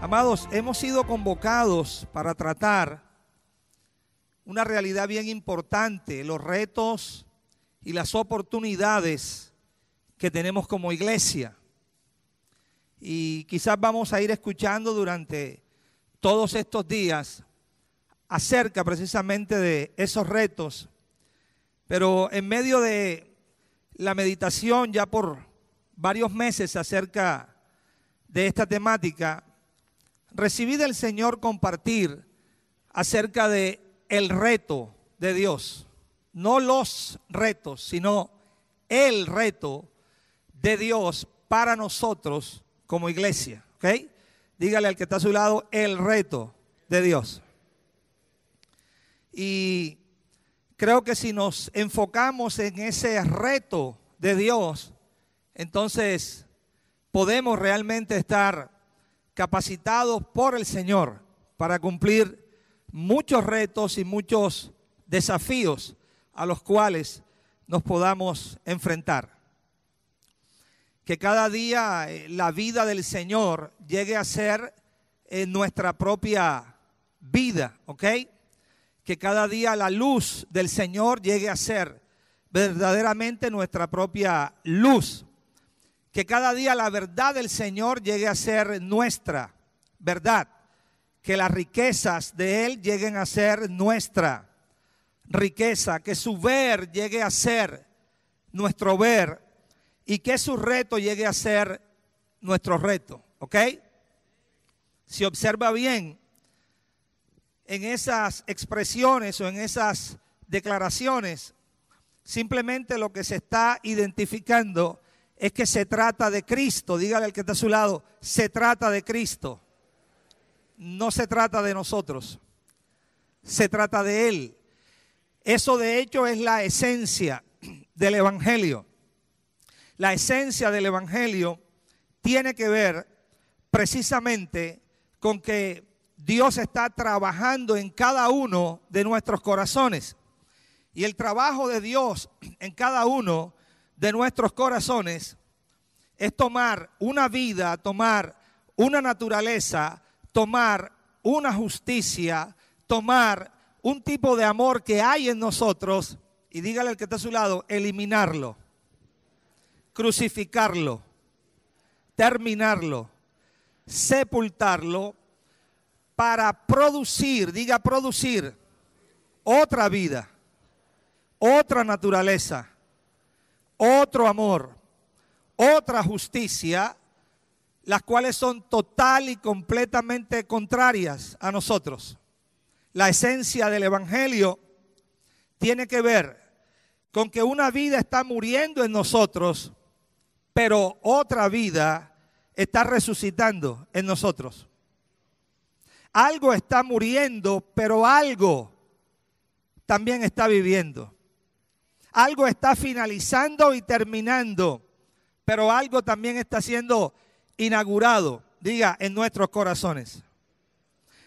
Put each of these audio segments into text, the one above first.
Amados, hemos sido convocados para tratar una realidad bien importante, los retos y las oportunidades que tenemos como iglesia. Y quizás vamos a ir escuchando durante todos estos días acerca precisamente de esos retos. Pero en medio de la meditación ya por varios meses acerca de esta temática, recibí del Señor compartir acerca de el reto de Dios. No los retos, sino el reto de Dios para nosotros como iglesia. ¿Ok? Dígale al que está a su lado el reto de Dios. Y creo que si nos enfocamos en ese reto de Dios, entonces podemos realmente estar capacitados por el Señor para cumplir muchos retos y muchos desafíos a los cuales nos podamos enfrentar. Que cada día eh, la vida del Señor llegue a ser en nuestra propia vida, ¿ok? Que cada día la luz del Señor llegue a ser verdaderamente nuestra propia luz que cada día la verdad del Señor llegue a ser nuestra verdad, que las riquezas de Él lleguen a ser nuestra riqueza, que su ver llegue a ser nuestro ver y que su reto llegue a ser nuestro reto, ¿ok? Si observa bien en esas expresiones o en esas declaraciones, simplemente lo que se está identificando es que se trata de Cristo. Dígale al que está a su lado, se trata de Cristo. No se trata de nosotros. Se trata de Él. Eso de hecho es la esencia del Evangelio. La esencia del Evangelio tiene que ver precisamente con que Dios está trabajando en cada uno de nuestros corazones. Y el trabajo de Dios en cada uno de nuestros corazones es tomar una vida, tomar una naturaleza, tomar una justicia, tomar un tipo de amor que hay en nosotros y dígale al que está a su lado, eliminarlo, crucificarlo, terminarlo, sepultarlo para producir, diga producir, otra vida, otra naturaleza otro amor, otra justicia, las cuales son total y completamente contrarias a nosotros. La esencia del Evangelio tiene que ver con que una vida está muriendo en nosotros, pero otra vida está resucitando en nosotros. Algo está muriendo, pero algo también está viviendo. Algo está finalizando y terminando, pero algo también está siendo inaugurado, diga, en nuestros corazones.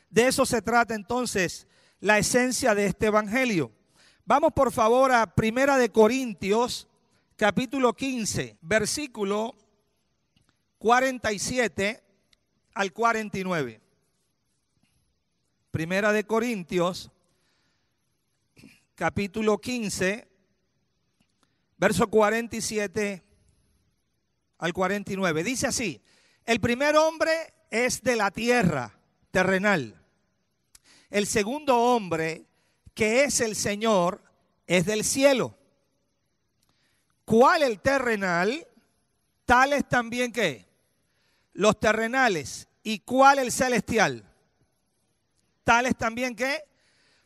De eso se trata entonces la esencia de este evangelio. Vamos por favor a Primera de Corintios, capítulo 15, versículo 47 al 49. Primera de Corintios, capítulo 15, verso 47 al 49. Dice así, el primer hombre es de la tierra terrenal. El segundo hombre, que es el Señor, es del cielo. ¿Cuál el terrenal? Tales también que los terrenales. ¿Y cuál el celestial? Tales también que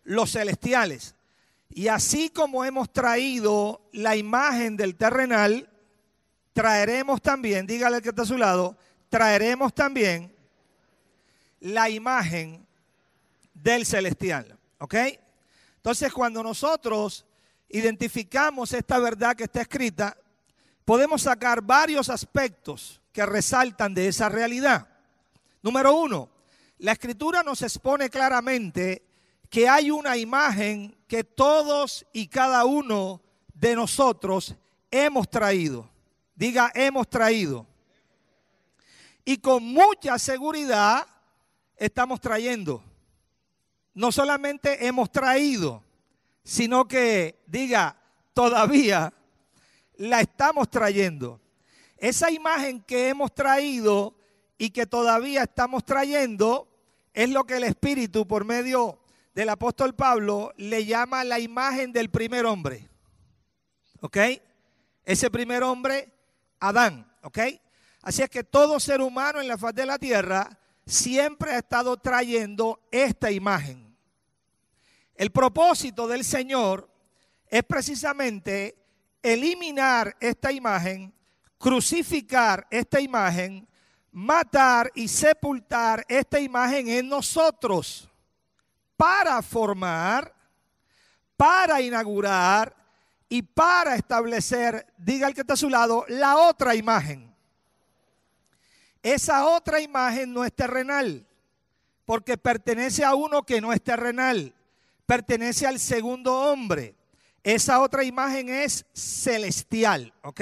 los celestiales. Y así como hemos traído la imagen del terrenal, traeremos también, dígale al que está a su lado, traeremos también la imagen del celestial. ¿Ok? Entonces cuando nosotros identificamos esta verdad que está escrita, podemos sacar varios aspectos que resaltan de esa realidad. Número uno, la escritura nos expone claramente que hay una imagen que todos y cada uno de nosotros hemos traído. Diga, hemos traído. Y con mucha seguridad estamos trayendo. No solamente hemos traído, sino que diga, todavía la estamos trayendo. Esa imagen que hemos traído y que todavía estamos trayendo es lo que el Espíritu por medio del apóstol Pablo le llama la imagen del primer hombre. ¿Ok? Ese primer hombre, Adán. ¿Ok? Así es que todo ser humano en la faz de la tierra siempre ha estado trayendo esta imagen. El propósito del Señor es precisamente eliminar esta imagen, crucificar esta imagen, matar y sepultar esta imagen en nosotros para formar, para inaugurar y para establecer, diga el que está a su lado, la otra imagen. Esa otra imagen no es terrenal, porque pertenece a uno que no es terrenal, pertenece al segundo hombre. Esa otra imagen es celestial, ¿ok?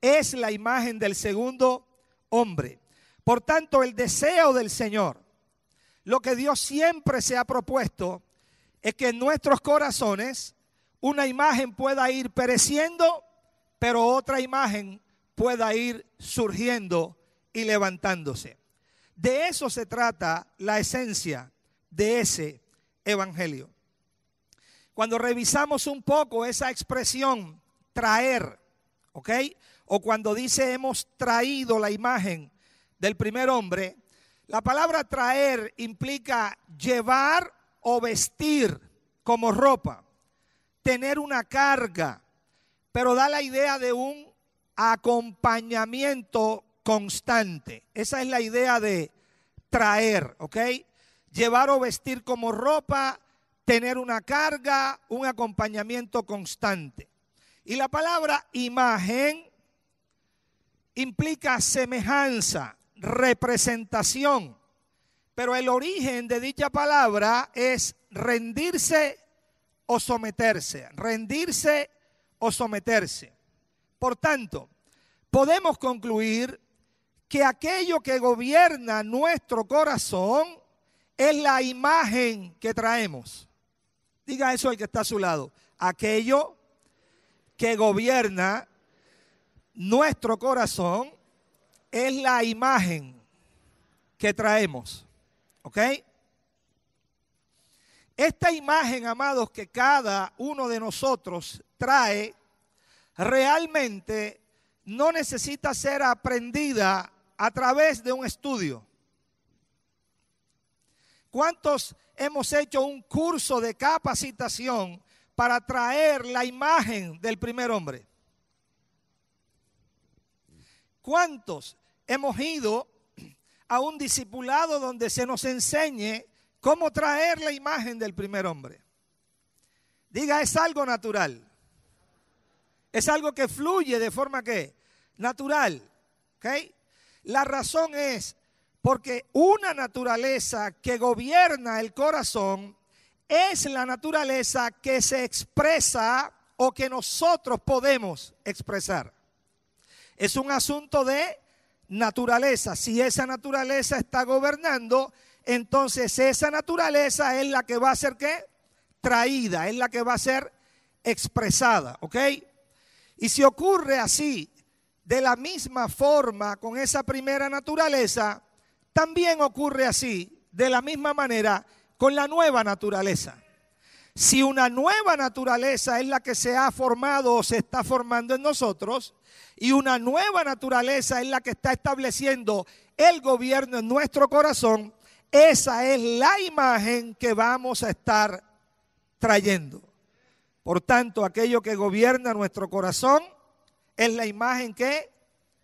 Es la imagen del segundo hombre. Por tanto, el deseo del Señor, lo que Dios siempre se ha propuesto, es que en nuestros corazones una imagen pueda ir pereciendo, pero otra imagen pueda ir surgiendo y levantándose. De eso se trata la esencia de ese evangelio. Cuando revisamos un poco esa expresión traer, ¿ok? O cuando dice hemos traído la imagen del primer hombre, la palabra traer implica llevar o vestir como ropa, tener una carga, pero da la idea de un acompañamiento constante. Esa es la idea de traer, ¿ok? Llevar o vestir como ropa, tener una carga, un acompañamiento constante. Y la palabra imagen implica semejanza, representación, pero el origen de dicha palabra es rendirse o someterse, rendirse o someterse. Por tanto, podemos concluir que aquello que gobierna nuestro corazón es la imagen que traemos. Diga eso el que está a su lado. Aquello que gobierna nuestro corazón es la imagen que traemos. ¿Ok? Esta imagen, amados, que cada uno de nosotros trae, realmente no necesita ser aprendida a través de un estudio. ¿Cuántos hemos hecho un curso de capacitación para traer la imagen del primer hombre? ¿Cuántos hemos ido a un discipulado donde se nos enseñe cómo traer la imagen del primer hombre? Diga, es algo natural. Es algo que fluye de forma que natural. ¿ok? La razón es porque una naturaleza que gobierna el corazón es la naturaleza que se expresa o que nosotros podemos expresar. Es un asunto de naturaleza. Si esa naturaleza está gobernando, entonces esa naturaleza es la que va a ser ¿qué? traída, es la que va a ser expresada, ¿ok? Y si ocurre así, de la misma forma con esa primera naturaleza, también ocurre así, de la misma manera, con la nueva naturaleza. Si una nueva naturaleza es la que se ha formado o se está formando en nosotros, y una nueva naturaleza es la que está estableciendo el gobierno en nuestro corazón, esa es la imagen que vamos a estar trayendo. Por tanto, aquello que gobierna nuestro corazón es la imagen que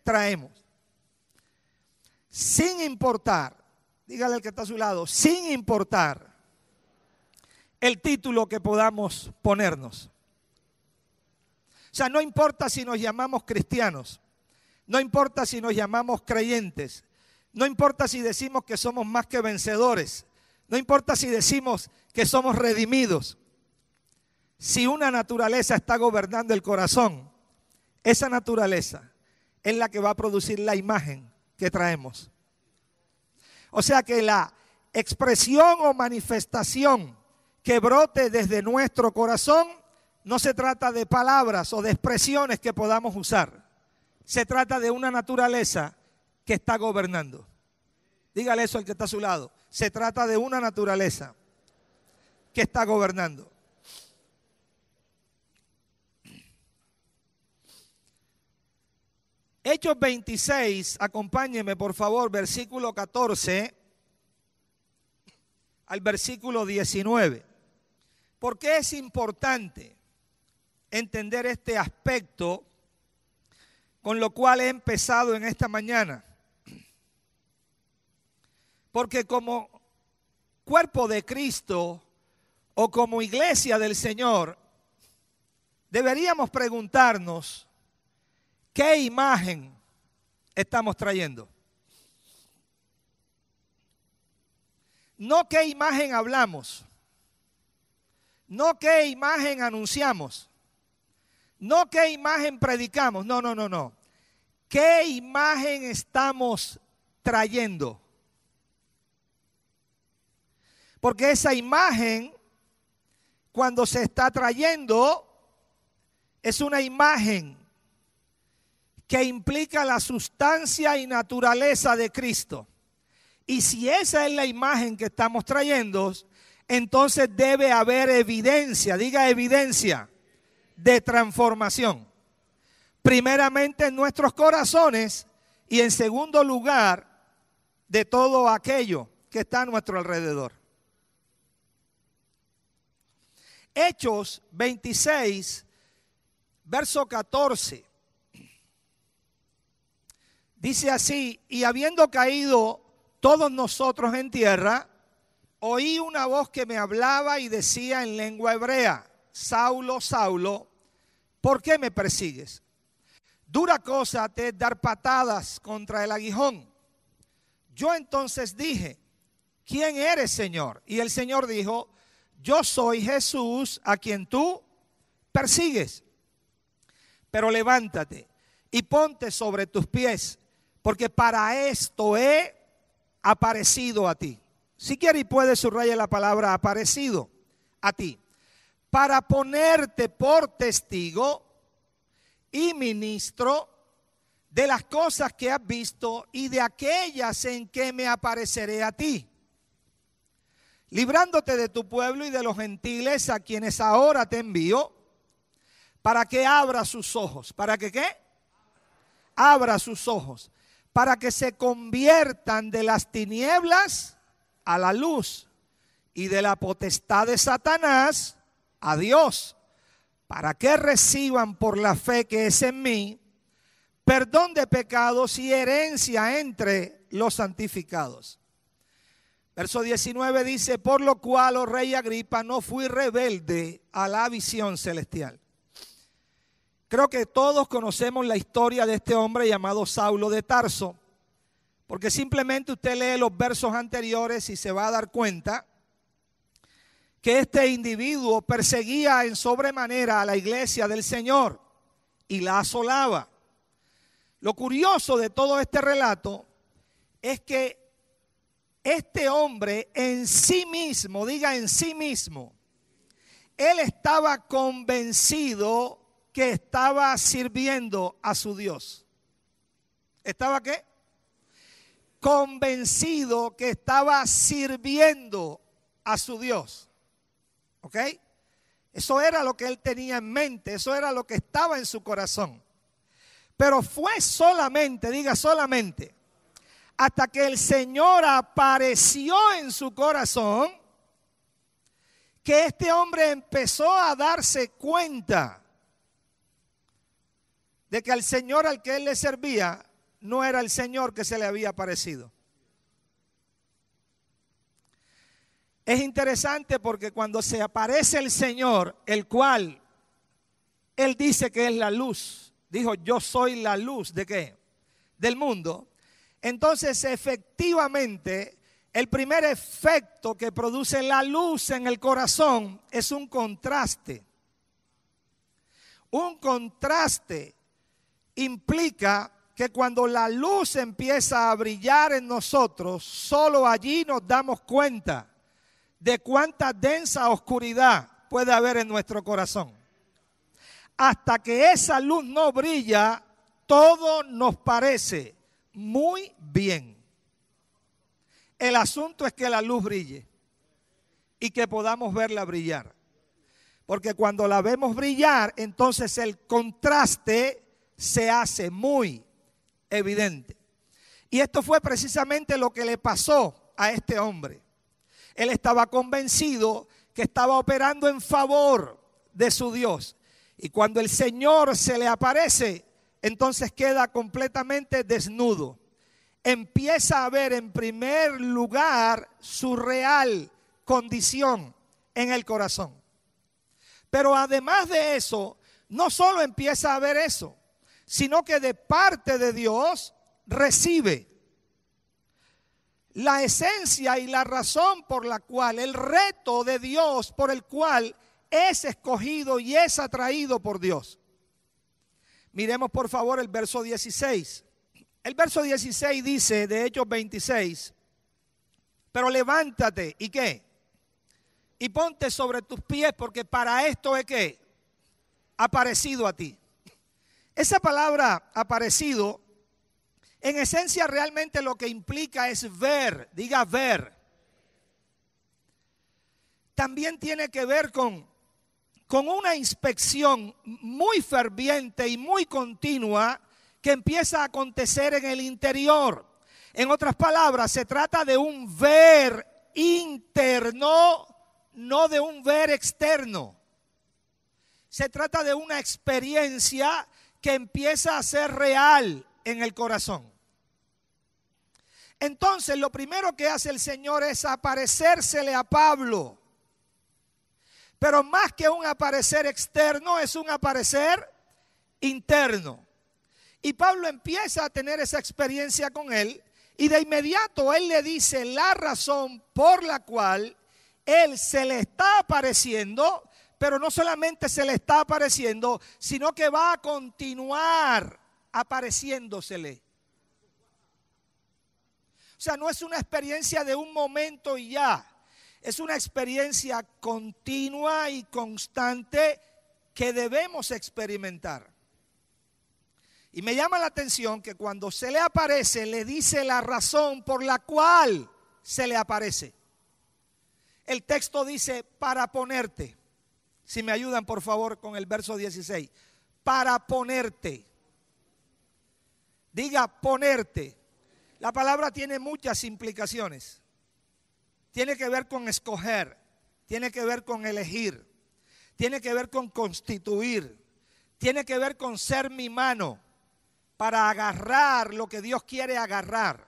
traemos. Sin importar, dígale al que está a su lado, sin importar el título que podamos ponernos. O sea, no importa si nos llamamos cristianos, no importa si nos llamamos creyentes, no importa si decimos que somos más que vencedores, no importa si decimos que somos redimidos. Si una naturaleza está gobernando el corazón, esa naturaleza es la que va a producir la imagen que traemos. O sea que la expresión o manifestación que brote desde nuestro corazón, no se trata de palabras o de expresiones que podamos usar. Se trata de una naturaleza que está gobernando. Dígale eso al que está a su lado. Se trata de una naturaleza que está gobernando. Hechos 26, acompáñeme por favor, versículo 14 al versículo 19. ¿Por qué es importante entender este aspecto con lo cual he empezado en esta mañana? Porque como cuerpo de Cristo o como iglesia del Señor, deberíamos preguntarnos qué imagen estamos trayendo. No qué imagen hablamos, no qué imagen anunciamos, no qué imagen predicamos, no, no, no, no. ¿Qué imagen estamos trayendo? Porque esa imagen, cuando se está trayendo, es una imagen que implica la sustancia y naturaleza de Cristo. Y si esa es la imagen que estamos trayendo, entonces debe haber evidencia, diga evidencia, de transformación. Primeramente en nuestros corazones y en segundo lugar de todo aquello que está a nuestro alrededor. Hechos 26, verso 14. Dice así, y habiendo caído todos nosotros en tierra, oí una voz que me hablaba y decía en lengua hebrea, Saulo, Saulo, ¿por qué me persigues? Dura cosa te es dar patadas contra el aguijón. Yo entonces dije, ¿quién eres, Señor? Y el Señor dijo, yo soy Jesús a quien tú persigues. Pero levántate y ponte sobre tus pies, porque para esto he aparecido a ti. Si quiere y puede subrayar la palabra aparecido a ti. Para ponerte por testigo y ministro de las cosas que has visto y de aquellas en que me apareceré a ti. Librándote de tu pueblo y de los gentiles a quienes ahora te envío, para que abra sus ojos. ¿Para que qué? Abra sus ojos para que se conviertan de las tinieblas a la luz y de la potestad de Satanás a Dios, para que reciban por la fe que es en mí perdón de pecados y herencia entre los santificados. Verso 19 dice, por lo cual, oh rey Agripa, no fui rebelde a la visión celestial. Creo que todos conocemos la historia de este hombre llamado Saulo de Tarso, porque simplemente usted lee los versos anteriores y se va a dar cuenta que este individuo perseguía en sobremanera a la iglesia del Señor y la asolaba. Lo curioso de todo este relato es que este hombre en sí mismo, diga en sí mismo, él estaba convencido que estaba sirviendo a su Dios. ¿Estaba qué? Convencido que estaba sirviendo a su Dios. ¿Ok? Eso era lo que él tenía en mente, eso era lo que estaba en su corazón. Pero fue solamente, diga solamente, hasta que el Señor apareció en su corazón, que este hombre empezó a darse cuenta de que al Señor al que él le servía no era el Señor que se le había aparecido. Es interesante porque cuando se aparece el Señor, el cual él dice que es la luz, dijo, yo soy la luz de qué? Del mundo. Entonces, efectivamente, el primer efecto que produce la luz en el corazón es un contraste. Un contraste implica que cuando la luz empieza a brillar en nosotros, solo allí nos damos cuenta de cuánta densa oscuridad puede haber en nuestro corazón. Hasta que esa luz no brilla, todo nos parece muy bien. El asunto es que la luz brille y que podamos verla brillar. Porque cuando la vemos brillar, entonces el contraste se hace muy evidente. Y esto fue precisamente lo que le pasó a este hombre. Él estaba convencido que estaba operando en favor de su Dios. Y cuando el Señor se le aparece, entonces queda completamente desnudo. Empieza a ver en primer lugar su real condición en el corazón. Pero además de eso, no solo empieza a ver eso, sino que de parte de Dios recibe la esencia y la razón por la cual, el reto de Dios por el cual es escogido y es atraído por Dios. Miremos por favor el verso 16. El verso 16 dice de Hechos 26, pero levántate y qué? Y ponte sobre tus pies porque para esto es que aparecido a ti. Esa palabra aparecido en esencia realmente lo que implica es ver, diga ver. También tiene que ver con, con una inspección muy ferviente y muy continua que empieza a acontecer en el interior. En otras palabras, se trata de un ver interno, no de un ver externo. Se trata de una experiencia que empieza a ser real en el corazón. Entonces lo primero que hace el Señor es aparecérsele a Pablo. Pero más que un aparecer externo, es un aparecer interno. Y Pablo empieza a tener esa experiencia con él y de inmediato él le dice la razón por la cual él se le está apareciendo, pero no solamente se le está apareciendo, sino que va a continuar apareciéndosele. O sea, no es una experiencia de un momento y ya. Es una experiencia continua y constante que debemos experimentar. Y me llama la atención que cuando se le aparece, le dice la razón por la cual se le aparece. El texto dice, para ponerte. Si me ayudan, por favor, con el verso 16. Para ponerte. Diga ponerte. La palabra tiene muchas implicaciones. Tiene que ver con escoger, tiene que ver con elegir, tiene que ver con constituir, tiene que ver con ser mi mano para agarrar lo que Dios quiere agarrar.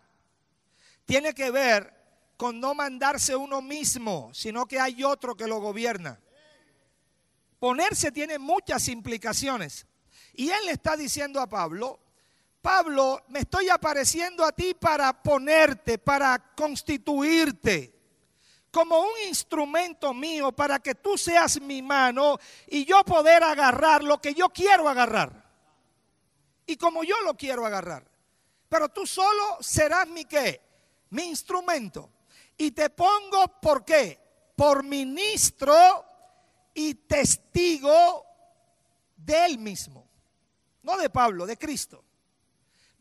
Tiene que ver con no mandarse uno mismo, sino que hay otro que lo gobierna. Ponerse tiene muchas implicaciones. Y él le está diciendo a Pablo, Pablo, me estoy apareciendo a ti para ponerte, para constituirte como un instrumento mío para que tú seas mi mano y yo poder agarrar lo que yo quiero agarrar. Y como yo lo quiero agarrar. Pero tú solo serás mi qué? Mi instrumento. Y te pongo por qué? Por ministro y testigo de él mismo. No de Pablo, de Cristo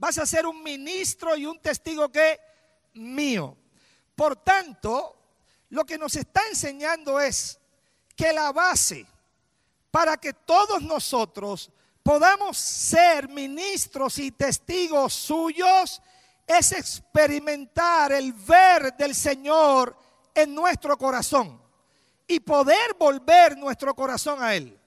vas a ser un ministro y un testigo que mío. Por tanto, lo que nos está enseñando es que la base para que todos nosotros podamos ser ministros y testigos suyos es experimentar el ver del Señor en nuestro corazón y poder volver nuestro corazón a Él.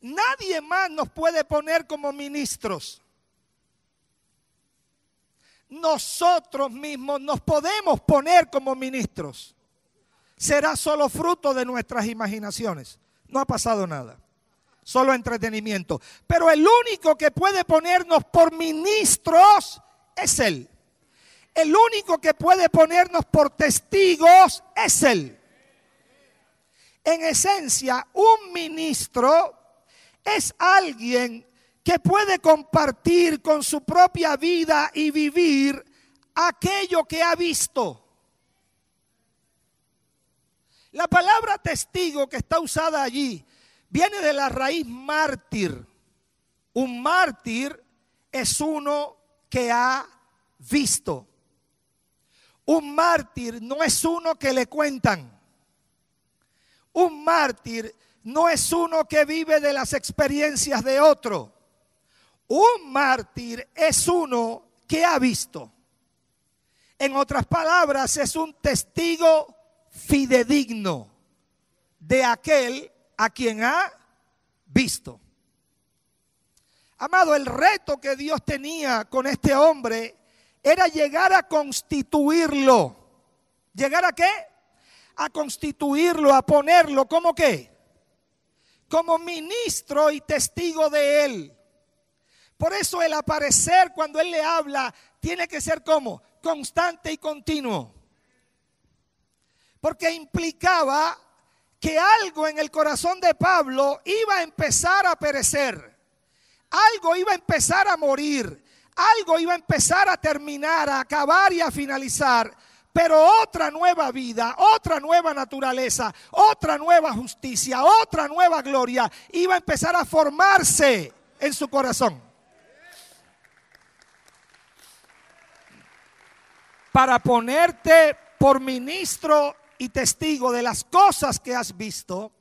Nadie más nos puede poner como ministros. Nosotros mismos nos podemos poner como ministros. Será solo fruto de nuestras imaginaciones. No ha pasado nada. Solo entretenimiento. Pero el único que puede ponernos por ministros es Él. El único que puede ponernos por testigos es Él. En esencia, un ministro es alguien que puede compartir con su propia vida y vivir aquello que ha visto. La palabra testigo que está usada allí viene de la raíz mártir. Un mártir es uno que ha visto. Un mártir no es uno que le cuentan. Un mártir no es uno que vive de las experiencias de otro. Un mártir es uno que ha visto. En otras palabras, es un testigo fidedigno de aquel a quien ha visto. Amado, el reto que Dios tenía con este hombre era llegar a constituirlo. ¿Llegar a qué? A constituirlo, a ponerlo como qué? Como ministro y testigo de él. Por eso el aparecer cuando él le habla tiene que ser como constante y continuo porque implicaba que algo en el corazón de Pablo iba a empezar a perecer, algo iba a empezar a morir, algo iba a empezar a terminar, a acabar y a finalizar, pero otra nueva vida, otra nueva naturaleza, otra nueva justicia, otra nueva gloria iba a empezar a formarse en su corazón. Para ponerte por ministro y testigo de las cosas que has visto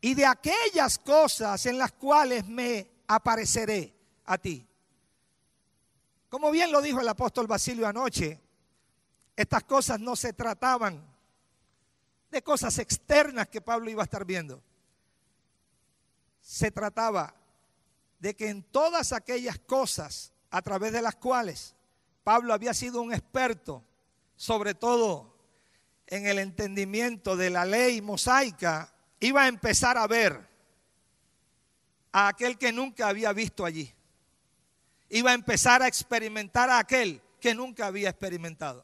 y de aquellas cosas en las cuales me apareceré a ti. Como bien lo dijo el apóstol Basilio anoche, estas cosas no se trataban de cosas externas que Pablo iba a estar viendo. Se trataba de que en todas aquellas cosas a través de las cuales Pablo había sido un experto, sobre todo en el entendimiento de la ley mosaica, iba a empezar a ver a aquel que nunca había visto allí. Iba a empezar a experimentar a aquel que nunca había experimentado.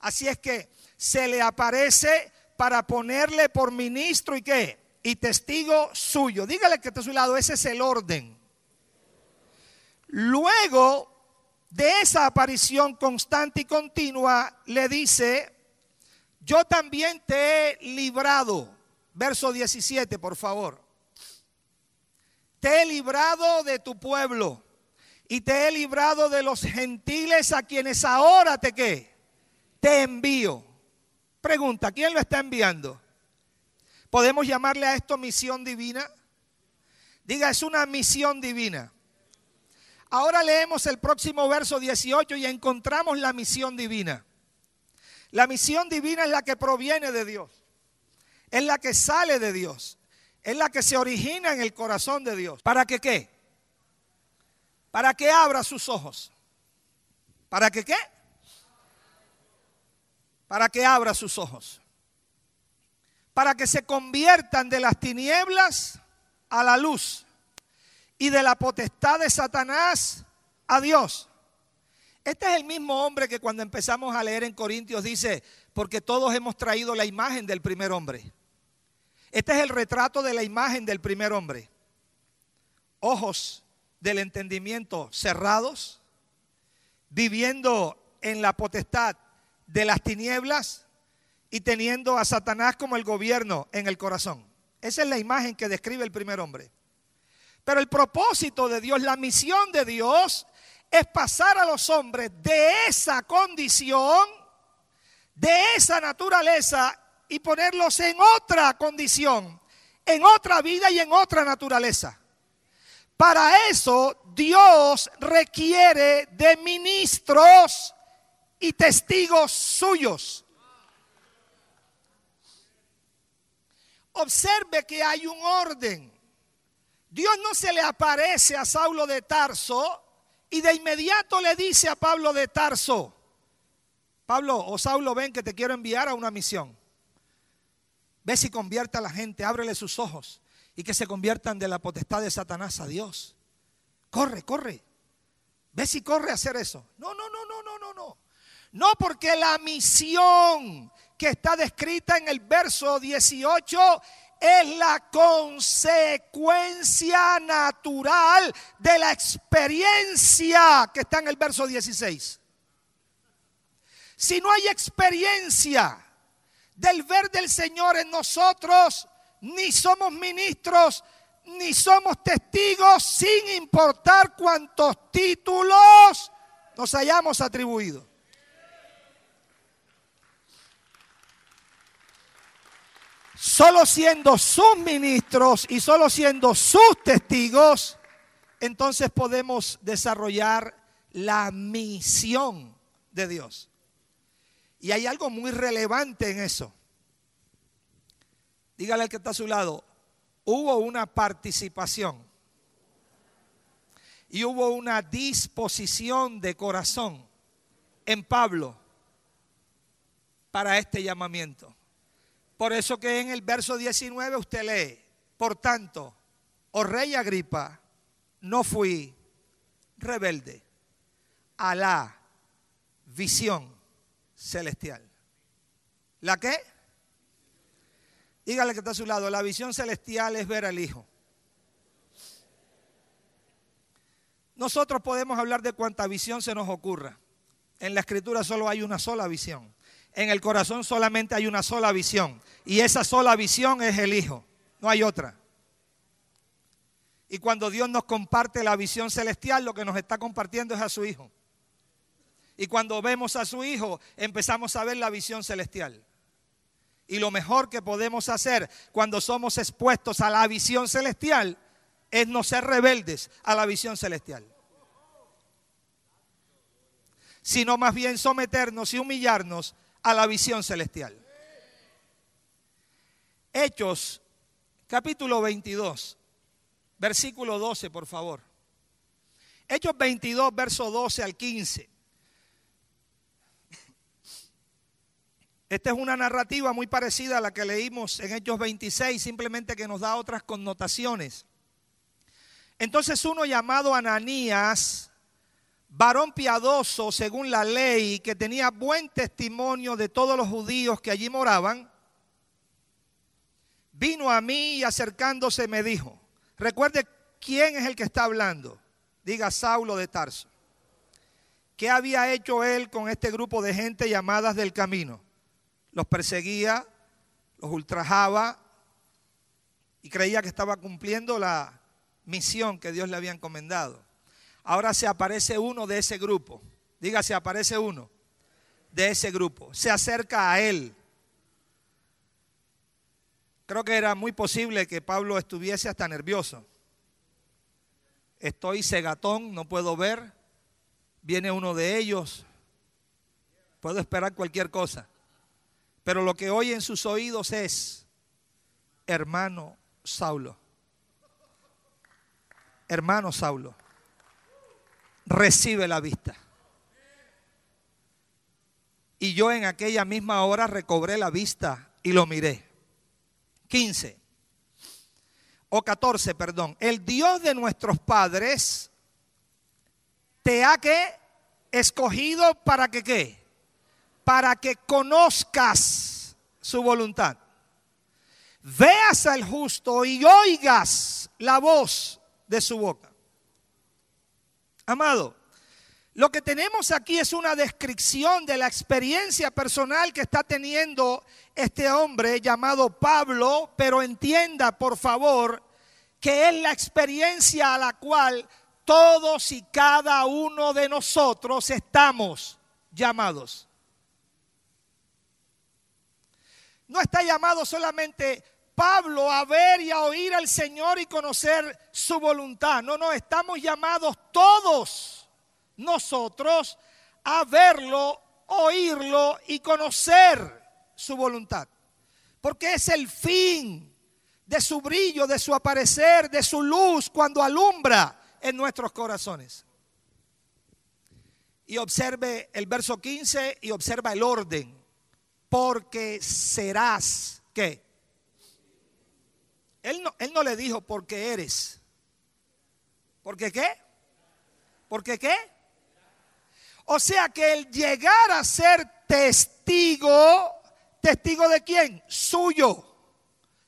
Así es que se le aparece para ponerle por ministro y qué? Y testigo suyo. Dígale que está a su lado, ese es el orden. Luego de esa aparición constante y continua, le dice, yo también te he librado. Verso 17, por favor. Te he librado de tu pueblo y te he librado de los gentiles a quienes ahora te qué? Te envío. Pregunta, ¿quién lo está enviando? ¿Podemos llamarle a esto misión divina? Diga, es una misión divina. Ahora leemos el próximo verso 18 y encontramos la misión divina. La misión divina es la que proviene de Dios. Es la que sale de Dios. Es la que se origina en el corazón de Dios. ¿Para que qué? Para que abra sus ojos. ¿Para que qué? Para que abra sus ojos. Para que se conviertan de las tinieblas a la luz y de la potestad de Satanás a Dios este es el mismo hombre que cuando empezamos a leer en Corintios dice, porque todos hemos traído la imagen del primer hombre. Este es el retrato de la imagen del primer hombre. Ojos del entendimiento cerrados, viviendo en la potestad de las tinieblas y teniendo a Satanás como el gobierno en el corazón. Esa es la imagen que describe el primer hombre. Pero el propósito de Dios, la misión de Dios es pasar a los hombres de esa condición, de esa naturaleza y ponerlos en otra condición, en otra vida y en otra naturaleza. Para eso Dios requiere de ministros y testigos suyos. Observe que hay un orden. Dios no se le aparece a Saulo de Tarso y de inmediato le dice a Pablo de Tarso, Pablo o Saulo, ven que te quiero enviar a una misión. Ve si convierte a la gente, ábrele sus ojos y que se conviertan de la potestad de Satanás a Dios. Corre, corre. Ve si corre a hacer eso. No, no, no, no, no, no, no. No porque la misión que está descrita en el verso 18 es la consecuencia natural de la experiencia que está en el verso 16. Si no hay experiencia del ver del Señor en nosotros, ni somos ministros, ni somos testigos, sin importar cuántos títulos nos hayamos atribuido. Solo siendo sus ministros y solo siendo sus testigos, entonces podemos desarrollar la misión de Dios. Y hay algo muy relevante en eso. Dígale al que está a su lado, hubo una participación y hubo una disposición de corazón en Pablo para este llamamiento. Por eso que en el verso 19 usted lee, por tanto, oh rey Agripa, no fui rebelde a la visión celestial. ¿La qué? Dígale que está a su lado, la visión celestial es ver al Hijo. Nosotros podemos hablar de cuánta visión se nos ocurra. En la escritura solo hay una sola visión. En el corazón solamente hay una sola visión. Y esa sola visión es el Hijo. No hay otra. Y cuando Dios nos comparte la visión celestial, lo que nos está compartiendo es a su Hijo. Y cuando vemos a su Hijo, empezamos a ver la visión celestial. Y lo mejor que podemos hacer cuando somos expuestos a la visión celestial es no ser rebeldes a la visión celestial. Sino más bien someternos y humillarnos a la visión celestial. Hechos capítulo 22, versículo 12, por favor. Hechos 22, verso 12 al 15. Esta es una narrativa muy parecida a la que leímos en Hechos 26, simplemente que nos da otras connotaciones. Entonces uno llamado Ananías, varón piadoso según la ley, que tenía buen testimonio de todos los judíos que allí moraban, vino a mí y acercándose me dijo, recuerde quién es el que está hablando, diga Saulo de Tarso. ¿Qué había hecho él con este grupo de gente llamadas del camino? Los perseguía, los ultrajaba y creía que estaba cumpliendo la misión que Dios le había encomendado. Ahora se aparece uno de ese grupo. Diga, se aparece uno de ese grupo. Se acerca a él. Creo que era muy posible que Pablo estuviese hasta nervioso. Estoy cegatón, no puedo ver. Viene uno de ellos. Puedo esperar cualquier cosa. Pero lo que oye en sus oídos es, hermano Saulo, hermano Saulo, recibe la vista. Y yo en aquella misma hora recobré la vista y lo miré. 15 o 14, perdón. El Dios de nuestros padres te ha que escogido para que qué? Para que conozcas su voluntad. Veas al justo y oigas la voz de su boca. Amado, lo que tenemos aquí es una descripción de la experiencia personal que está teniendo este hombre llamado Pablo, pero entienda por favor que es la experiencia a la cual todos y cada uno de nosotros estamos llamados. No está llamado solamente Pablo a ver y a oír al Señor y conocer su voluntad. No, no, estamos llamados todos nosotros a verlo, oírlo y conocer su voluntad. Porque es el fin de su brillo, de su aparecer, de su luz cuando alumbra en nuestros corazones. Y observe el verso 15 y observa el orden porque serás, ¿qué? Él no, él no le dijo porque eres. ¿Porque qué? ¿Porque qué? O sea que el llegar a ser testigo, testigo de quién? Suyo.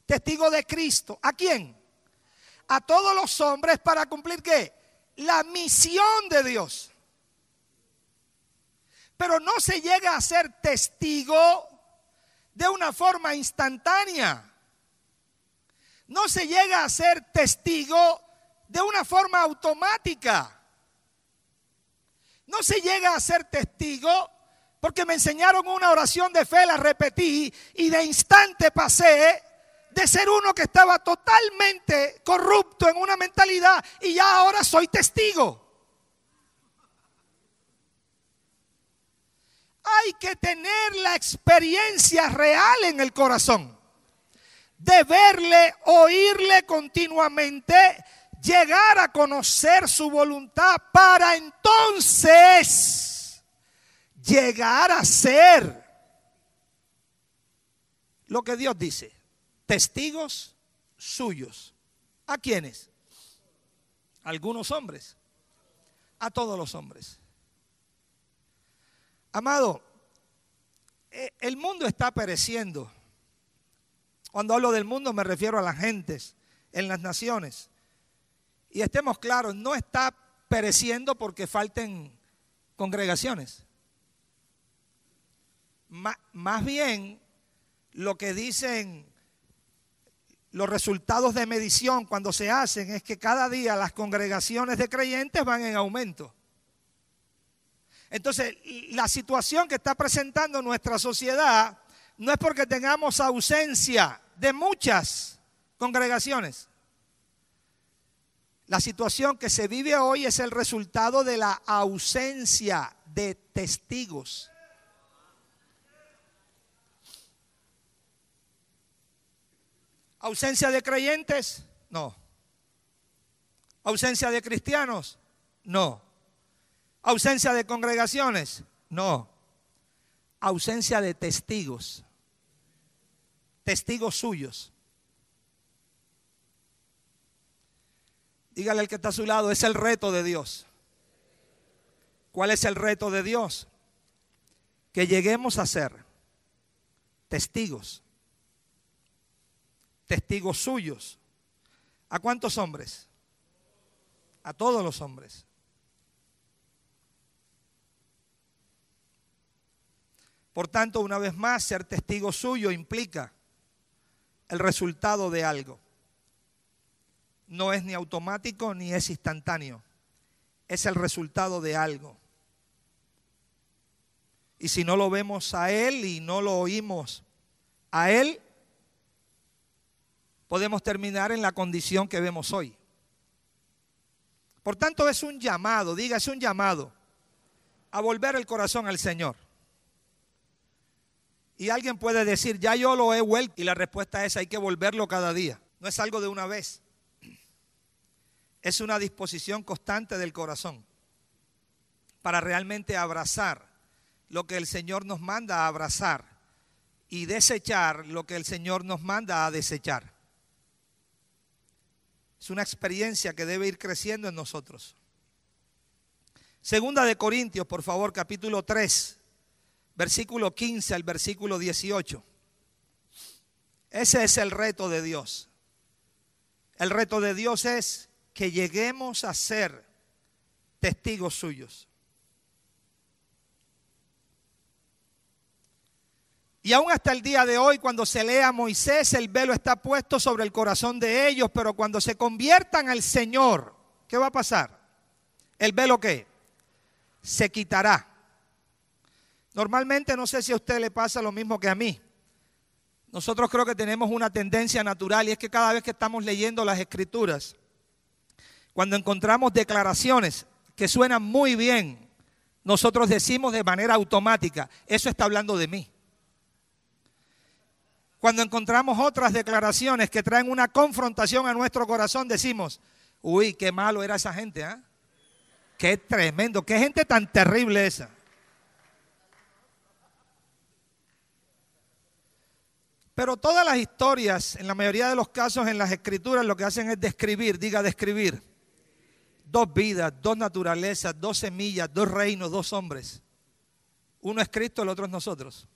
testigo de Cristo. ¿A quién? A todos los hombres para cumplir qué? La misión de Dios. Pero no se llega a ser testigo de una forma instantánea. No se llega a ser testigo de una forma automática. No se llega a ser testigo porque me enseñaron una oración de fe, la repetí y de instante pasé de ser uno que estaba totalmente corrupto en una mentalidad y ya ahora soy testigo. Hay que tener la experiencia real en el corazón. De verle, oírle continuamente, llegar a conocer su voluntad para entonces llegar a ser lo que Dios dice testigos suyos. ¿A quiénes? algunos hombres. A todos los hombres. Amado, eh, el mundo está pereciendo. Cuando hablo del mundo me refiero a las gentes en las naciones. Y estemos claros, no está pereciendo porque falten congregaciones. más bien, lo que dicen los resultados de medición cuando se hacen es que cada día las congregaciones de creyentes van en aumento. Entonces, la situación que está presentando nuestra sociedad no es porque tengamos ausencia de muchas congregaciones. La situación que se vive hoy es el resultado de la ausencia de testigos. ¿Ausencia de creyentes? No. ¿Ausencia de cristianos? No. ¿Ausencia de congregaciones? No. Ausencia de testigos. Testigos suyos. Dígale al que está a su lado, es el reto de Dios. ¿Cuál es el reto de Dios? Que lleguemos a ser testigos testigos suyos. ¿A cuántos hombres? A todos los hombres. Por tanto, una vez más, ser testigo suyo implica el resultado de algo. No es ni automático ni es instantáneo. Es el resultado de algo. Y si no lo vemos a Él y no lo oímos a Él, podemos terminar en la condición que vemos hoy. Por tanto, es un llamado, diga, es un llamado a volver el corazón al Señor. Y alguien puede decir, ya yo lo he vuelto. Y la respuesta es, hay que volverlo cada día. No es algo de una vez. Es una disposición constante del corazón para realmente abrazar lo que el Señor nos manda a abrazar y desechar lo que el Señor nos manda a desechar. Es una experiencia que debe ir creciendo en nosotros. Segunda de Corintios, por favor, capítulo 3, versículo 15 al versículo 18. Ese es el reto de Dios. El reto de Dios es que lleguemos a ser testigos suyos. Y aún hasta el día de hoy, cuando se lea a Moisés, el velo está puesto sobre el corazón de ellos, pero cuando se conviertan al Señor, ¿qué va a pasar? ¿El velo qué? Se quitará. Normalmente no sé si a usted le pasa lo mismo que a mí. Nosotros creo que tenemos una tendencia natural y es que cada vez que estamos leyendo las escrituras, cuando encontramos declaraciones que suenan muy bien, nosotros decimos de manera automática, eso está hablando de mí. Cuando encontramos otras declaraciones que traen una confrontación a nuestro corazón, decimos, uy, qué malo era esa gente, ¿ah? Qué tremendo, qué gente tan terrible esa. Pero todas las historias, en la mayoría de los casos en las escrituras, lo que hacen es describir, diga describir. Dos vidas, dos naturalezas, dos semillas, dos reinos, dos hombres. Uno es Cristo, el otro es nosotros.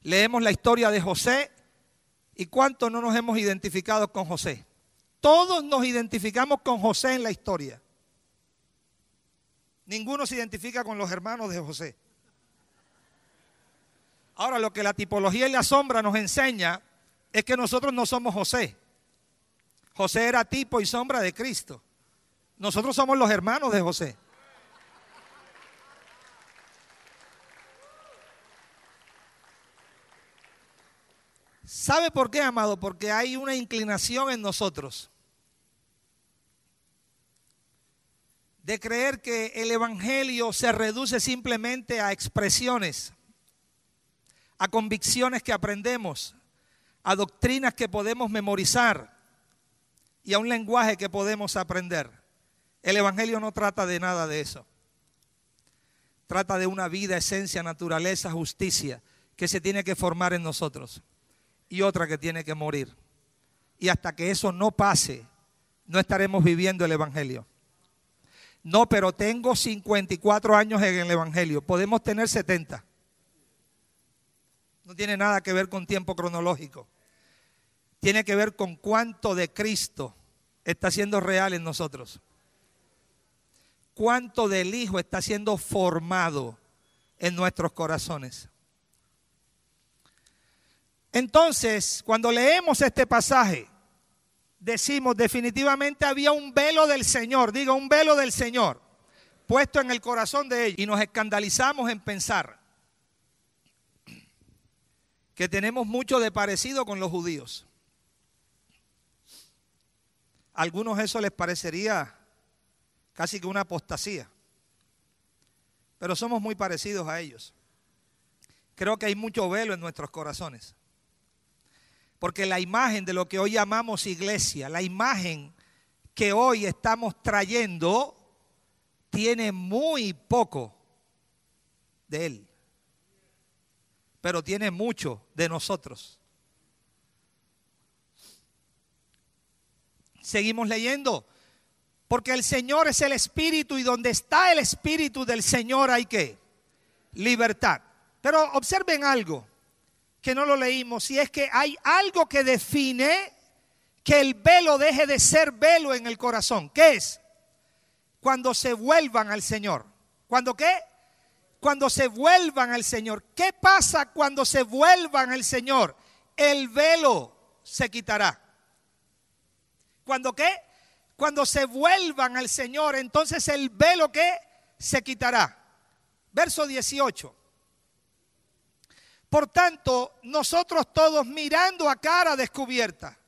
Leemos la historia de José ¿Y cuántos no nos hemos identificado con José? Todos nos identificamos con José en la historia. Ninguno se identifica con los hermanos de José. Ahora, lo que la tipología y la sombra nos enseña es que nosotros no somos José. José era tipo y sombra de Cristo. Nosotros somos los hermanos de José. ¿Sabe por qué, amado? Porque hay una inclinación en nosotros de creer que el Evangelio se reduce simplemente a expresiones, a convicciones que aprendemos, a doctrinas que podemos memorizar y a un lenguaje que podemos aprender. El Evangelio no trata de nada de eso. Trata de una vida, esencia, naturaleza, justicia que se tiene que formar en nosotros y otra que tiene que morir. Y hasta que eso no pase, no estaremos viviendo el Evangelio. No, pero tengo 54 años en el Evangelio. Podemos tener 70. No tiene nada que ver con tiempo cronológico. Tiene que ver con cuánto de Cristo está siendo real en nosotros. Cuánto del Hijo está siendo formado en nuestros corazones. Entonces, cuando leemos este pasaje, decimos definitivamente había un velo del Señor, diga un velo del Señor, puesto en el corazón de ellos. Y nos escandalizamos en pensar que tenemos mucho de parecido con los judíos. A algunos eso les parecería casi que una apostasía, pero somos muy parecidos a ellos. Creo que hay mucho velo en nuestros corazones. Porque la imagen de lo que hoy llamamos iglesia, la imagen que hoy estamos trayendo, tiene muy poco de Él. Pero tiene mucho de nosotros. Seguimos leyendo. Porque el Señor es el Espíritu y donde está el Espíritu del Señor hay que libertad. Pero observen algo que no lo leímos, y es que hay algo que define que el velo deje de ser velo en el corazón. ¿Qué es? Cuando se vuelvan al Señor. ¿Cuándo qué? Cuando se vuelvan al Señor. ¿Qué pasa cuando se vuelvan al Señor? El velo se quitará. ¿Cuándo qué? Cuando se vuelvan al Señor, entonces el velo que se quitará. Verso 18. Por tanto, nosotros todos mirando a cara descubierta.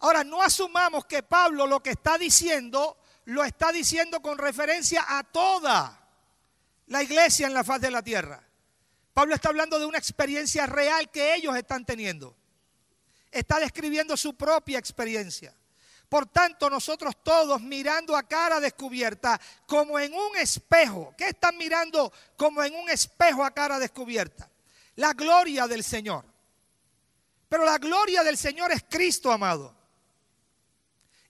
Ahora, no asumamos que Pablo lo que está diciendo lo está diciendo con referencia a toda la iglesia en la faz de la tierra. Pablo está hablando de una experiencia real que ellos están teniendo. Está describiendo su propia experiencia. Por tanto, nosotros todos mirando a cara descubierta, como en un espejo. ¿Qué están mirando como en un espejo a cara descubierta? La gloria del Señor. Pero la gloria del Señor es Cristo, amado.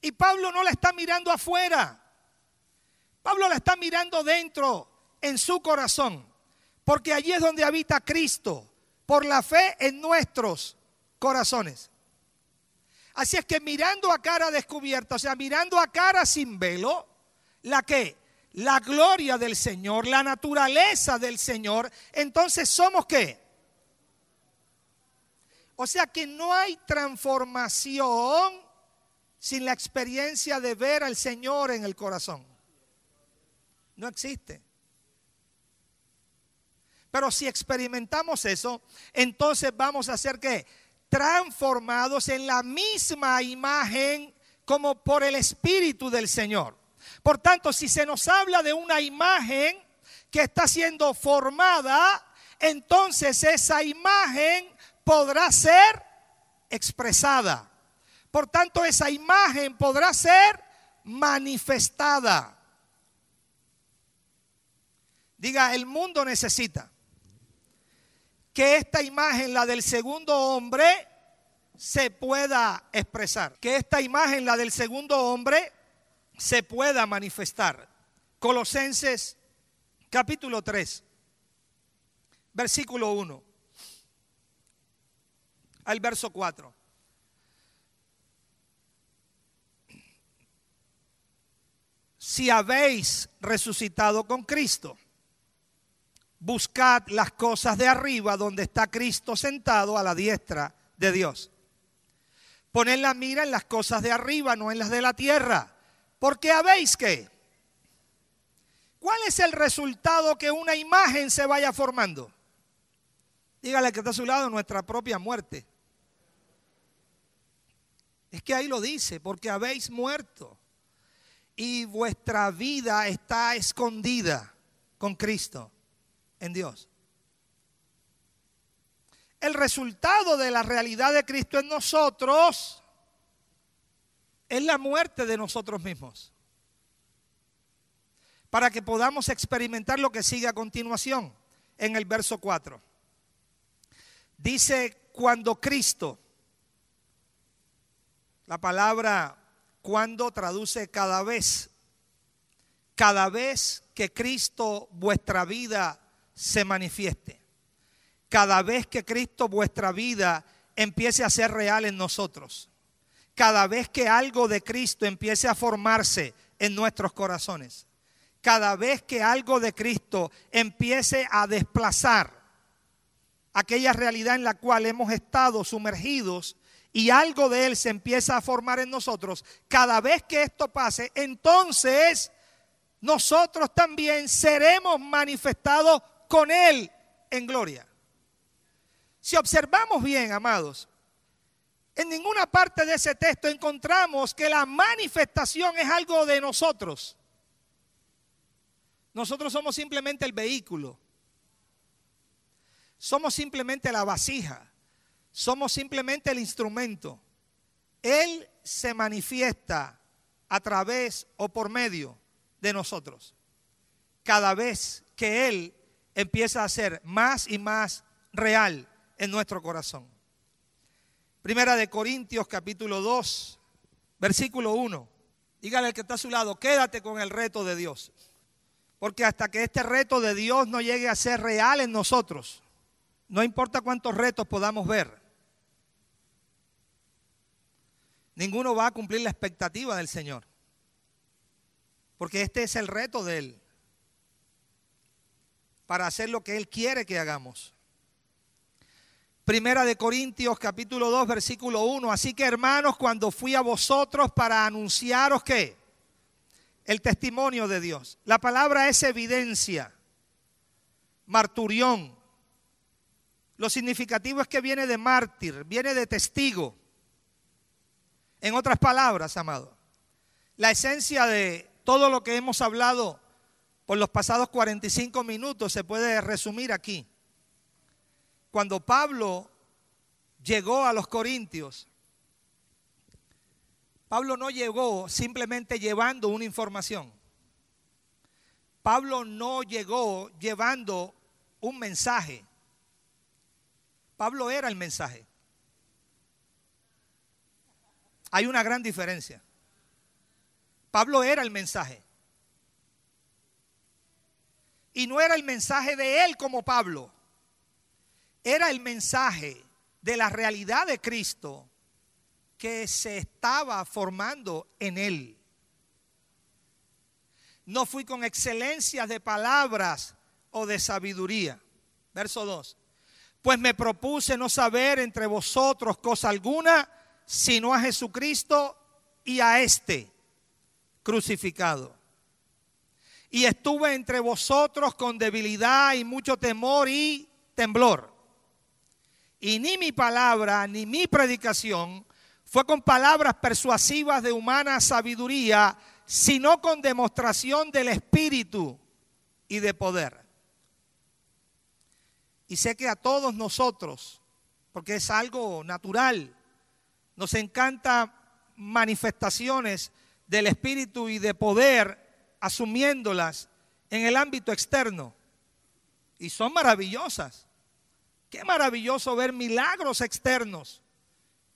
Y Pablo no la está mirando afuera. Pablo la está mirando dentro, en su corazón. Porque allí es donde habita Cristo, por la fe en nuestros corazones. Así es que mirando a cara descubierta, o sea, mirando a cara sin velo, la que la gloria del Señor, la naturaleza del Señor, entonces somos qué? O sea que no hay transformación sin la experiencia de ver al Señor en el corazón. No existe. Pero si experimentamos eso, entonces vamos a ser qué? transformados en la misma imagen como por el Espíritu del Señor. Por tanto, si se nos habla de una imagen que está siendo formada, entonces esa imagen podrá ser expresada. Por tanto, esa imagen podrá ser manifestada. Diga, el mundo necesita que esta imagen, la del segundo hombre, se pueda expresar. Que esta imagen, la del segundo hombre, se pueda manifestar. Colosenses capítulo 3, versículo 1. al verso 4. Si habéis resucitado con Cristo, buscad las cosas de arriba donde está Cristo sentado a la diestra de Dios. Poned la mira en las cosas de arriba, no en las de la tierra. Porque habéis que. ¿Cuál es el resultado que una imagen se vaya formando? Dígale que está a su lado nuestra propia muerte. Es que ahí lo dice, porque habéis muerto y vuestra vida está escondida con Cristo en Dios. El resultado de la realidad de Cristo en nosotros es la muerte de nosotros mismos. Para que podamos experimentar lo que sigue a continuación en el verso 4. Dice, cuando Cristo, la palabra cuando traduce cada vez, cada vez que Cristo vuestra vida se manifieste, cada vez que Cristo vuestra vida empiece a ser real en nosotros, cada vez que algo de Cristo empiece a formarse en nuestros corazones, cada vez que algo de Cristo empiece a desplazar aquella realidad en la cual hemos estado sumergidos y algo de Él se empieza a formar en nosotros, cada vez que esto pase, entonces nosotros también seremos manifestados con Él en gloria. Si observamos bien, amados, en ninguna parte de ese texto encontramos que la manifestación es algo de nosotros. Nosotros somos simplemente el vehículo. Somos simplemente la vasija. Somos simplemente el instrumento. Él se manifiesta a través o por medio de nosotros. Cada vez que Él empieza a ser más y más real en nuestro corazón. Primera de Corintios capítulo 2, versículo 1. Dígale al que está a su lado, quédate con el reto de Dios. Porque hasta que este reto de Dios no llegue a ser real en nosotros, no importa cuántos retos podamos ver. Ninguno va a cumplir la expectativa del Señor. Porque este es el reto de Él. Para hacer lo que Él quiere que hagamos. Primera de Corintios capítulo 2 versículo 1. Así que hermanos, cuando fui a vosotros para anunciaros que el testimonio de Dios. La palabra es evidencia, marturión, lo significativo es que viene de mártir, viene de testigo. En otras palabras, amado, la esencia de todo lo que hemos hablado por los pasados 45 minutos se puede resumir aquí. Cuando Pablo llegó a los Corintios, Pablo no llegó simplemente llevando una información. Pablo no llegó llevando un mensaje. Pablo era el mensaje. Hay una gran diferencia. Pablo era el mensaje. Y no era el mensaje de él como Pablo. Era el mensaje de la realidad de Cristo que se estaba formando en él. No fui con excelencias de palabras o de sabiduría. Verso 2 pues me propuse no saber entre vosotros cosa alguna, sino a Jesucristo y a este crucificado. Y estuve entre vosotros con debilidad y mucho temor y temblor. Y ni mi palabra ni mi predicación fue con palabras persuasivas de humana sabiduría, sino con demostración del Espíritu y de poder y sé que a todos nosotros, porque es algo natural, nos encanta manifestaciones del Espíritu y de poder asumiéndolas en el ámbito externo. Y son maravillosas. Qué maravilloso ver milagros externos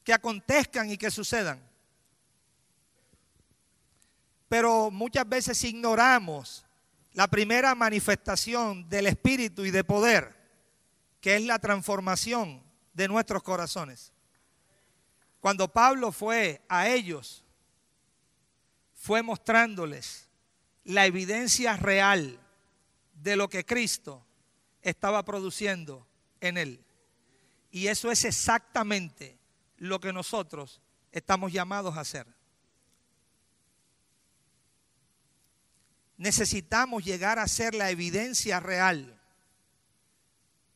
que acontezcan y que sucedan. Pero muchas veces ignoramos la primera manifestación del Espíritu y de poder que es la transformación de nuestros corazones. Cuando Pablo fue a ellos, fue mostrándoles la evidencia real de lo que Cristo estaba produciendo en él. Y eso es exactamente lo que nosotros estamos llamados a hacer. Necesitamos llegar a ser la evidencia real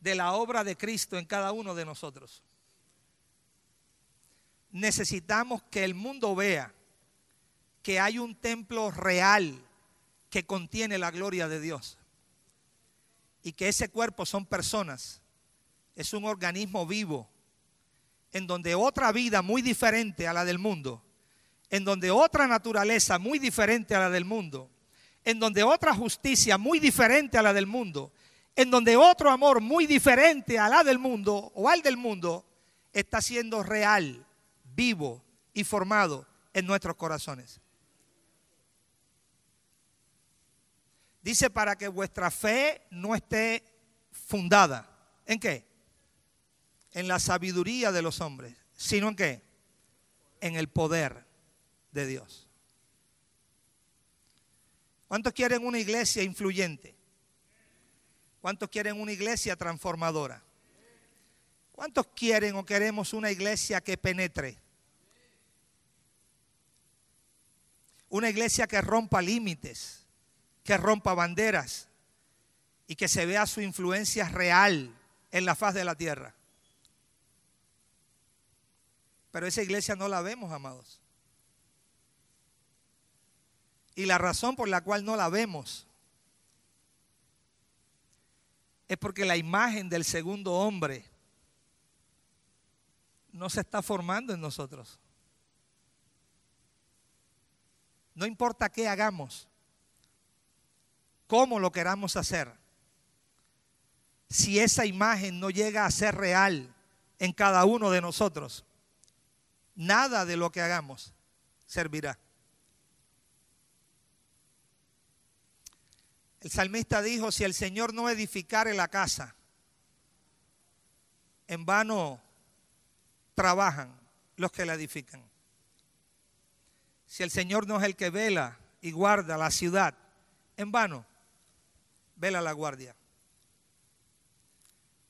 de la obra de Cristo en cada uno de nosotros. Necesitamos que el mundo vea que hay un templo real que contiene la gloria de Dios. Y que ese cuerpo son personas, es un organismo vivo, en donde otra vida muy diferente a la del mundo, en donde otra naturaleza muy diferente a la del mundo, en donde otra justicia muy diferente a la del mundo, en donde otro amor muy diferente a la del mundo o al del mundo está siendo real, vivo y formado en nuestros corazones. Dice para que vuestra fe no esté fundada. ¿En qué? En la sabiduría de los hombres, sino en qué? En el poder de Dios. ¿Cuántos quieren una iglesia influyente? ¿Cuántos quieren una iglesia transformadora? ¿Cuántos quieren o queremos una iglesia que penetre? Una iglesia que rompa límites, que rompa banderas y que se vea su influencia real en la faz de la tierra. Pero esa iglesia no la vemos, amados. Y la razón por la cual no la vemos es porque la imagen del segundo hombre no se está formando en nosotros. No importa qué hagamos, cómo lo queramos hacer, si esa imagen no llega a ser real en cada uno de nosotros, nada de lo que hagamos servirá. El salmista dijo, si el Señor no edificare la casa, en vano trabajan los que la edifican. Si el Señor no es el que vela y guarda la ciudad, en vano vela la guardia.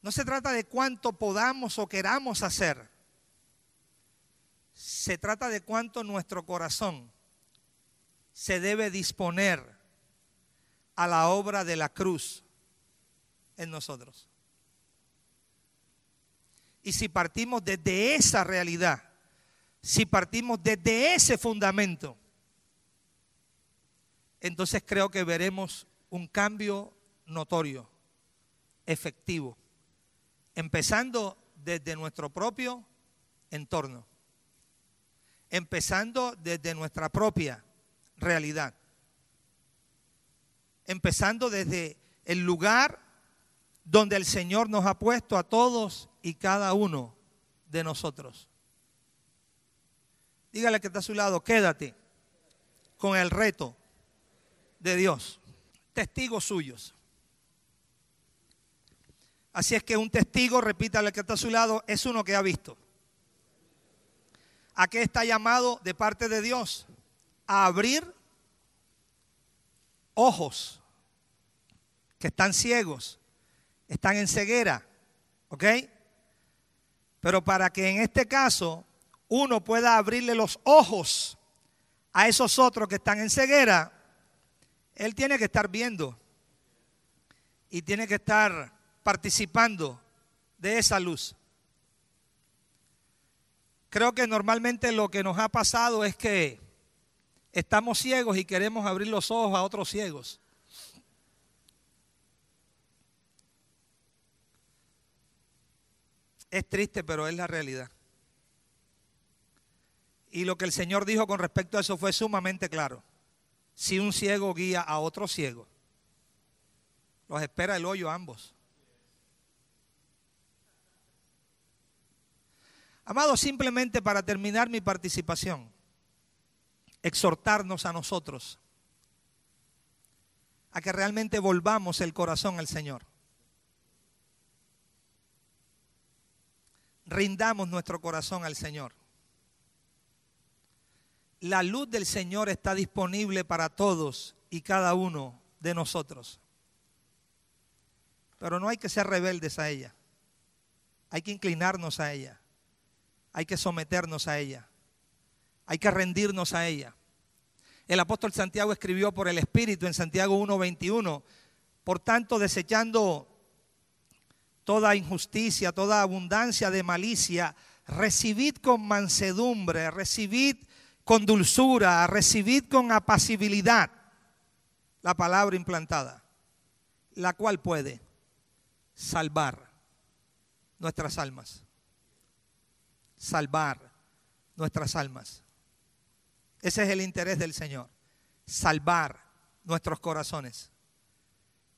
No se trata de cuánto podamos o queramos hacer. Se trata de cuánto nuestro corazón se debe disponer a la obra de la cruz en nosotros. Y si partimos desde esa realidad, si partimos desde ese fundamento, entonces creo que veremos un cambio notorio, efectivo, empezando desde nuestro propio entorno, empezando desde nuestra propia realidad empezando desde el lugar donde el Señor nos ha puesto a todos y cada uno de nosotros. Dígale que está a su lado, quédate con el reto de Dios. Testigos suyos. Así es que un testigo, repítale que está a su lado, es uno que ha visto. ¿A qué está llamado de parte de Dios? A abrir ojos que están ciegos, están en ceguera, ¿ok? Pero para que en este caso uno pueda abrirle los ojos a esos otros que están en ceguera, él tiene que estar viendo y tiene que estar participando de esa luz. Creo que normalmente lo que nos ha pasado es que estamos ciegos y queremos abrir los ojos a otros ciegos. Es triste, pero es la realidad. Y lo que el Señor dijo con respecto a eso fue sumamente claro. Si un ciego guía a otro ciego, los espera el hoyo ambos. Amado, simplemente para terminar mi participación, exhortarnos a nosotros a que realmente volvamos el corazón al Señor. rindamos nuestro corazón al Señor. la luz del Señor está disponible para todos y cada uno de nosotros. Pero no hay que ser rebeldes a ella. Hay que inclinarnos a ella. Hay que someternos a ella. Hay que rendirnos a ella. El apóstol Santiago escribió por el Espíritu en Santiago 1.21. Por tanto, desechando toda injusticia, toda abundancia de malicia, recibid con mansedumbre, recibid con dulzura, recibid con apacibilidad la palabra implantada, la cual puede salvar nuestras almas. Salvar nuestras almas. Ese es el interés del Señor, salvar nuestros corazones.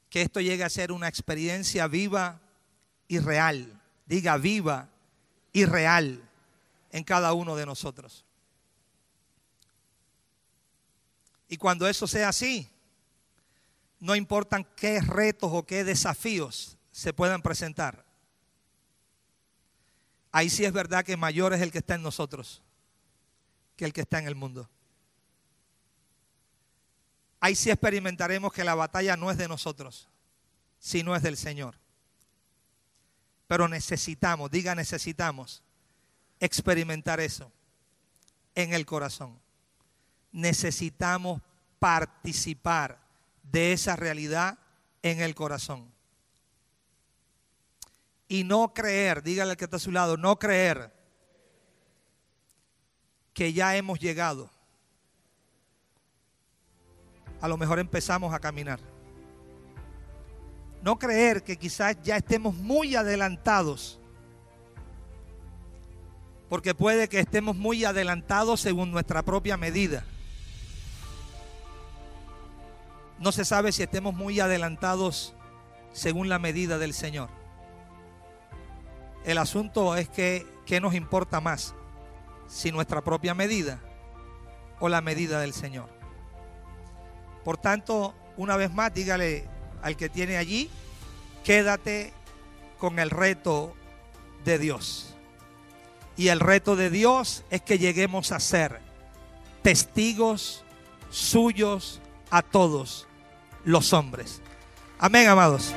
Que esto llegue a ser una experiencia viva y real. Diga viva y real en cada uno de nosotros. Y cuando eso sea así, no importan qué retos o qué desafíos se puedan presentar. Ahí sí es verdad que mayor es el que está en nosotros que el que está en el mundo. Ahí sí experimentaremos que la batalla no es de nosotros, sino es del Señor. Pero necesitamos, diga necesitamos, experimentar eso en el corazón. Necesitamos participar de esa realidad en el corazón. Y no creer, dígale al que está a su lado, no creer que ya hemos llegado. A lo mejor empezamos a caminar. No creer que quizás ya estemos muy adelantados. Porque puede que estemos muy adelantados según nuestra propia medida. No se sabe si estemos muy adelantados según la medida del Señor. El asunto es que, ¿qué nos importa más? Si nuestra propia medida o la medida del Señor. Por tanto, una vez más, dígale al que tiene allí, quédate con el reto de Dios. Y el reto de Dios es que lleguemos a ser testigos suyos a todos los hombres. Amén, amados.